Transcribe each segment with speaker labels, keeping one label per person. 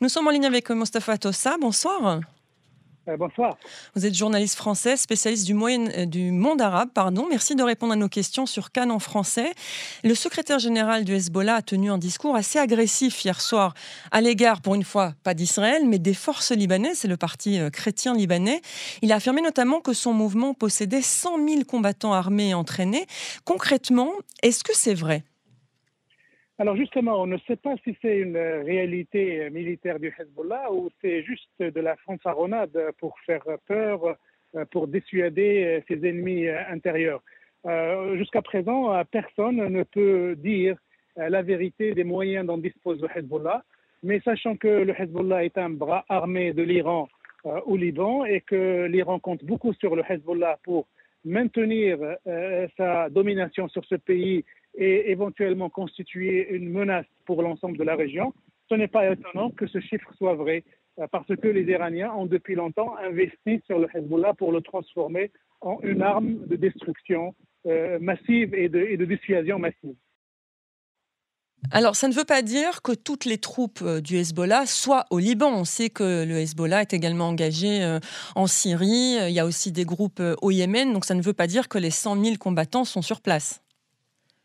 Speaker 1: Nous sommes en ligne avec Mostafa Tossa. Bonsoir.
Speaker 2: Euh, bonsoir.
Speaker 1: Vous êtes journaliste français, spécialiste du, moyen, euh, du monde arabe. Pardon. Merci de répondre à nos questions sur Cannes en français. Le secrétaire général du Hezbollah a tenu un discours assez agressif hier soir à l'égard, pour une fois, pas d'Israël, mais des forces libanaises. C'est le parti euh, chrétien libanais. Il a affirmé notamment que son mouvement possédait 100 000 combattants armés et entraînés. Concrètement, est-ce que c'est vrai?
Speaker 2: Alors justement, on ne sait pas si c'est une réalité militaire du Hezbollah ou c'est juste de la fanfaronnade pour faire peur, pour dissuader ses ennemis intérieurs. Euh, jusqu'à présent, personne ne peut dire la vérité des moyens dont dispose le Hezbollah, mais sachant que le Hezbollah est un bras armé de l'Iran euh, au Liban et que l'Iran compte beaucoup sur le Hezbollah pour maintenir euh, sa domination sur ce pays et éventuellement constituer une menace pour l'ensemble de la région, ce n'est pas étonnant que ce chiffre soit vrai, euh, parce que les Iraniens ont depuis longtemps investi sur le Hezbollah pour le transformer en une arme de destruction euh, massive et de, dissuasion massive.
Speaker 1: Alors, ça ne veut pas dire que toutes les troupes euh, du Hezbollah soient au Liban. On sait que le Hezbollah est également engagé en Syrie. Il y a aussi des groupes au Yémen. Donc, ça ne veut pas dire que les 100 000 combattants sont sur place.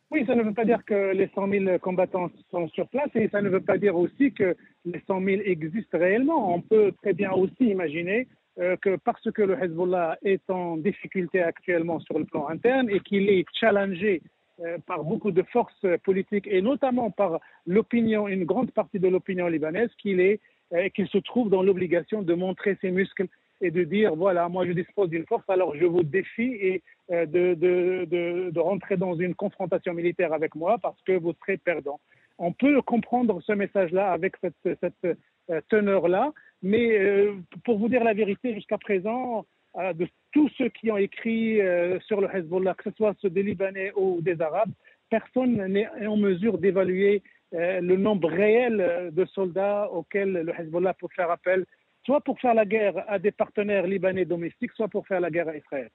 Speaker 2: Oui, ça ne veut pas dire que les 100 000 combattants sont sur place et ça ne veut pas dire aussi que les 100 000 existent réellement. On peut très bien aussi imaginer euh, que parce que le Hezbollah est en difficulté actuellement sur le plan interne et qu'il est challengé euh, par beaucoup de forces politiques et notamment par l'opinion, une grande partie de l'opinion libanaise, qu'il est euh, qu'il se trouve dans l'obligation de montrer ses muscles et de dire voilà, moi je dispose d'une force, alors je vous défie et euh, de, de, de, rentrer dans une confrontation militaire avec moi parce que vous serez perdant. On peut comprendre ce message-là avec cette, cette euh, teneur-là, mais euh, pour vous dire la vérité, jusqu'à présent, de tous ceux qui ont écrit sur le Hezbollah, que ce soit ceux des Libanais ou des Arabes, personne n'est en mesure d'évaluer le nombre réel de soldats auxquels le Hezbollah peut faire appel soit pour faire la guerre à des partenaires libanais domestiques, soit pour faire la guerre à Israël.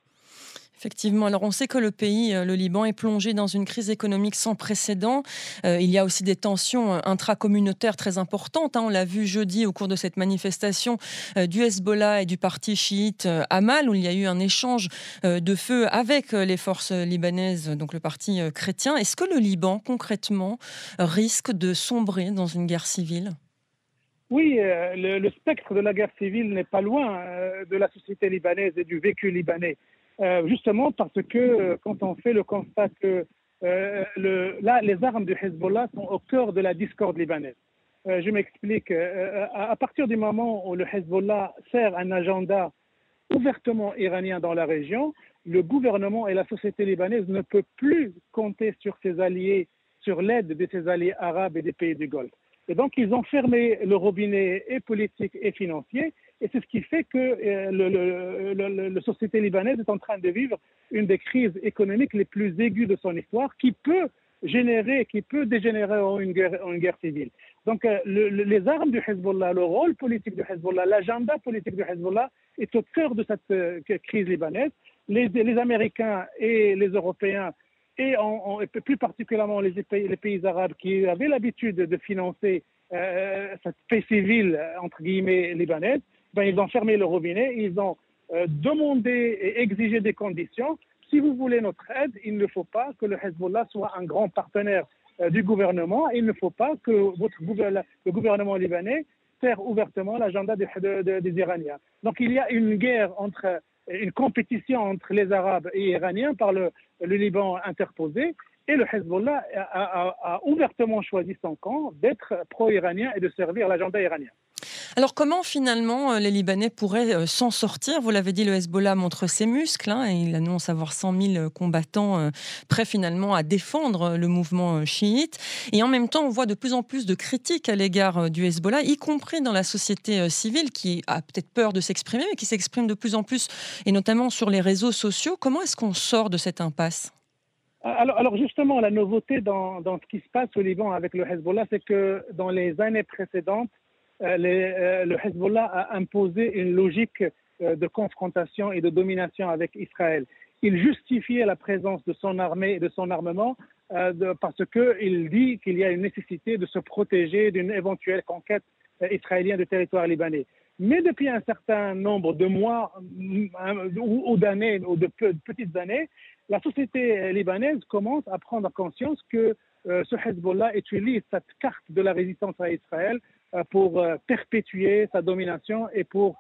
Speaker 1: Effectivement. Alors, on sait que le pays, euh, le Liban, est plongé dans une crise économique sans précédent. Euh, il y a aussi des tensions euh, intracommunautaires très importantes. Hein. On l'a vu jeudi au cours de cette manifestation du Hezbollah et du parti chiite Amal, où il y a eu un échange de feu avec les forces libanaises, donc le parti chrétien. Est-ce que le Liban, concrètement, risque de sombrer dans une guerre civile?
Speaker 2: Oui, euh, le, spectre de la guerre civile n'est pas loin euh, de la société libanaise et du vécu libanais. Euh, justement parce que quand on fait le constat que là, les armes du Hezbollah sont au cœur de la discorde libanaise. je m'explique. à partir du moment où le Hezbollah sert un agenda ouvertement iranien dans la région, le gouvernement et la société libanaise ne peuvent plus compter sur ses alliés, sur l'aide de ses alliés arabes et des pays du Golfe. Et donc, ils ont fermé le robinet et politique et financier. Et c'est ce qui fait que euh, la société libanaise est en train de vivre une des crises économiques les plus aiguës de son histoire qui peut générer, qui peut dégénérer en une guerre, civile. Donc, euh, les armes du Hezbollah, le rôle politique du Hezbollah, l'agenda politique du Hezbollah est au cœur de cette euh, crise libanaise. Les Américains et les Européens et, plus particulièrement les pays, arabes qui avaient l'habitude de financer euh, cette paix civile, entre guillemets, libanaise, ben, ils ont fermé le robinet, ils ont euh, demandé et exigé des conditions. Si vous voulez notre aide, il ne faut pas que le Hezbollah soit un grand partenaire euh, du gouvernement. Il ne faut pas que votre, le gouvernement libanais sert ouvertement l'agenda des Iraniens. Donc il y a une guerre entre une compétition entre les Arabes et les Iraniens par le, Liban interposé. Et le Hezbollah a, ouvertement choisi son camp d'être pro-iranien et de servir l'agenda iranien.
Speaker 1: Alors comment finalement euh, les Libanais pourraient euh, s'en sortir? Vous l'avez dit, le Hezbollah montre ses muscles hein, et il annonce avoir 100 000 combattants euh, prêts finalement à défendre le mouvement chiite. Et en même temps, on voit de plus en plus de critiques à l'égard du Hezbollah, y compris dans la société civile qui a peut-être peur de s'exprimer, mais qui s'exprime de plus en plus, et notamment sur les réseaux sociaux. Comment est-ce qu'on sort de cette impasse?
Speaker 2: Alors, justement, la nouveauté dans, ce qui se passe au Liban avec le Hezbollah, c'est que dans les années précédentes, euh, euh, le Hezbollah a imposé une logique euh, de confrontation et de domination avec Israël. Il justifiait la présence de son armée et de son armement parce qu'il dit qu'il y a une nécessité de se protéger d'une éventuelle conquête israélien du territoire libanais. Mais depuis un certain nombre de mois ou, d'années, ou de petites années, la société libanaise commence à prendre conscience que ce Hezbollah utilise cette carte de la résistance à Israël pour perpétuer sa domination et pour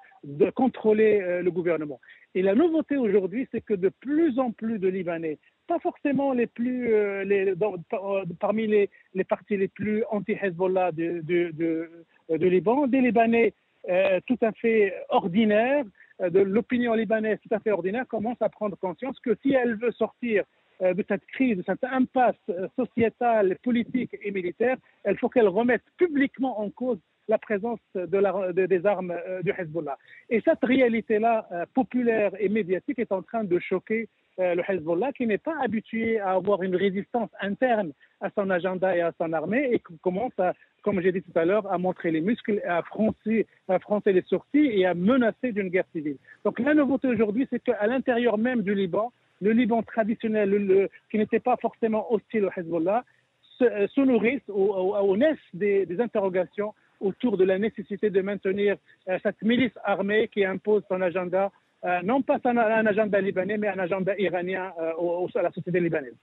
Speaker 2: contrôler le gouvernement. Et la nouveauté aujourd'hui, c'est que de plus en plus de Libanais, pas forcément les plus, euh, euh, parmi les, partis les plus anti-Hezbollah de, Liban, des Libanais euh, tout à fait ordinaires, de l'opinion libanaise tout à fait ordinaire, commencent à prendre conscience que si elle veut sortir de cette crise, de cette impasse sociétale, politique et militaire, il faut qu'elle remette publiquement en cause la présence des armes euh, du Hezbollah. Et cette réalité-là, euh, populaire et médiatique, est en train de choquer euh, le Hezbollah, qui n'est pas habitué à avoir une résistance interne à son agenda et à son armée, et qui commence, à, comme j'ai dit tout à l'heure, à montrer les muscles, à à froncer les sourcils et à menacer d'une guerre civile. Donc la nouveauté aujourd'hui, c'est qu'à l'intérieur même du Liban, le Liban traditionnel, qui n'était pas forcément hostile au Hezbollah, se, se nourrissent ou, naissent des, interrogations autour de la nécessité de maintenir euh, cette milice armée qui impose son agenda euh, non pas un, agenda libanais, mais un agenda iranien euh, à la société libanaise.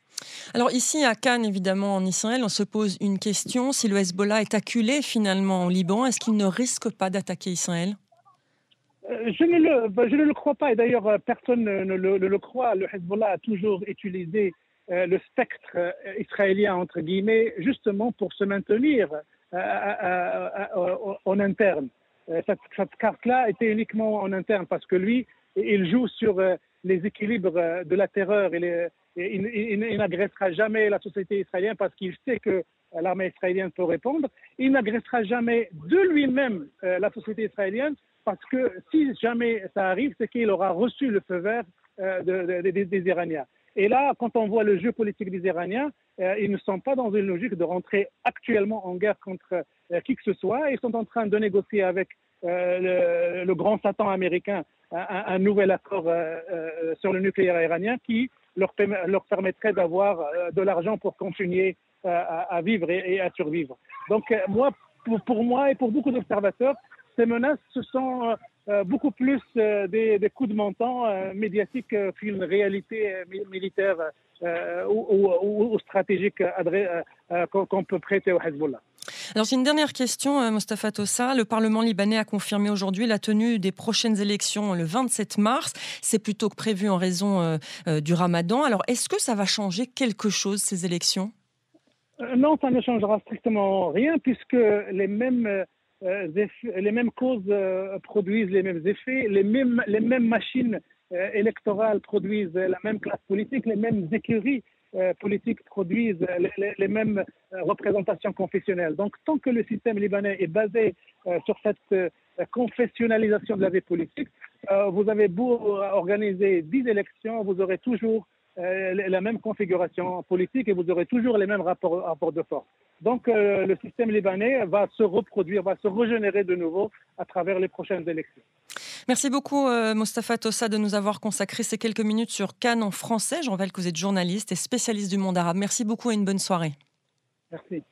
Speaker 1: Alors ici, à Cannes, évidemment, en Israël, on se pose une question. Si le Hezbollah est acculé finalement au Liban, est-ce qu'il ne risque pas d'attaquer Israël?
Speaker 2: Je ne, le, bah, je ne le crois pas, et d'ailleurs personne ne le, croit. Le Hezbollah a toujours utilisé le spectre israélien, entre guillemets, justement pour se maintenir en interne. Euh, cette, carte-là était uniquement en interne parce que lui, il joue sur euh, les équilibres euh, de la terreur. Il, n'agressera jamais la société israélienne parce qu'il sait que l'armée israélienne peut répondre. Il n'agressera jamais de lui-même la société israélienne parce que si jamais ça arrive, c'est qu'il aura reçu le feu vert des Iraniens. Et là, quand on voit le jeu politique des Iraniens, euh, ils ne sont pas dans une logique de rentrer actuellement en guerre contre euh, qui que ce soit. Ils sont en train de négocier avec euh, le, grand Satan américain un, nouvel accord sur le nucléaire iranien qui leur, permettrait d'avoir de l'argent pour continuer à, vivre et, à survivre. Donc, moi, pour moi et pour beaucoup d'observateurs, ces menaces, ce sont euh, beaucoup plus euh, des, coups de menton euh, médiatiques qu'une réalité militaire ou, stratégique qu'on peut prêter au Hezbollah.
Speaker 1: Alors, c'est une dernière question, Mostafa Tossa. Le Parlement libanais a confirmé aujourd'hui la tenue des prochaines élections le 27 mars. C'est plutôt que prévu en raison du ramadan. Alors, est-ce que ça va changer quelque chose, ces élections?
Speaker 2: Non, ça ne changera strictement rien, puisque les mêmes euh, les mêmes causes euh, produisent les mêmes effets, les mêmes, les mêmes machines euh, électorales produisent la même classe politique, les mêmes écuries politiques produisent les, mêmes représentations confessionnelles. Donc, tant que le système libanais est basé sur cette confessionnalisation de la vie politique, vous avez beau organiser 10 élections, vous aurez toujours la même configuration politique et vous aurez toujours les mêmes rapports de force. Donc euh, le système libanais va se reproduire, va se régénérer de nouveau à travers les prochaines élections.
Speaker 1: Merci beaucoup euh, Mostafa Tossa de nous avoir consacré ces quelques minutes sur Cannes en français. Je rappelle que vous êtes journaliste et spécialiste du monde arabe. Merci beaucoup et une bonne soirée.
Speaker 2: Merci.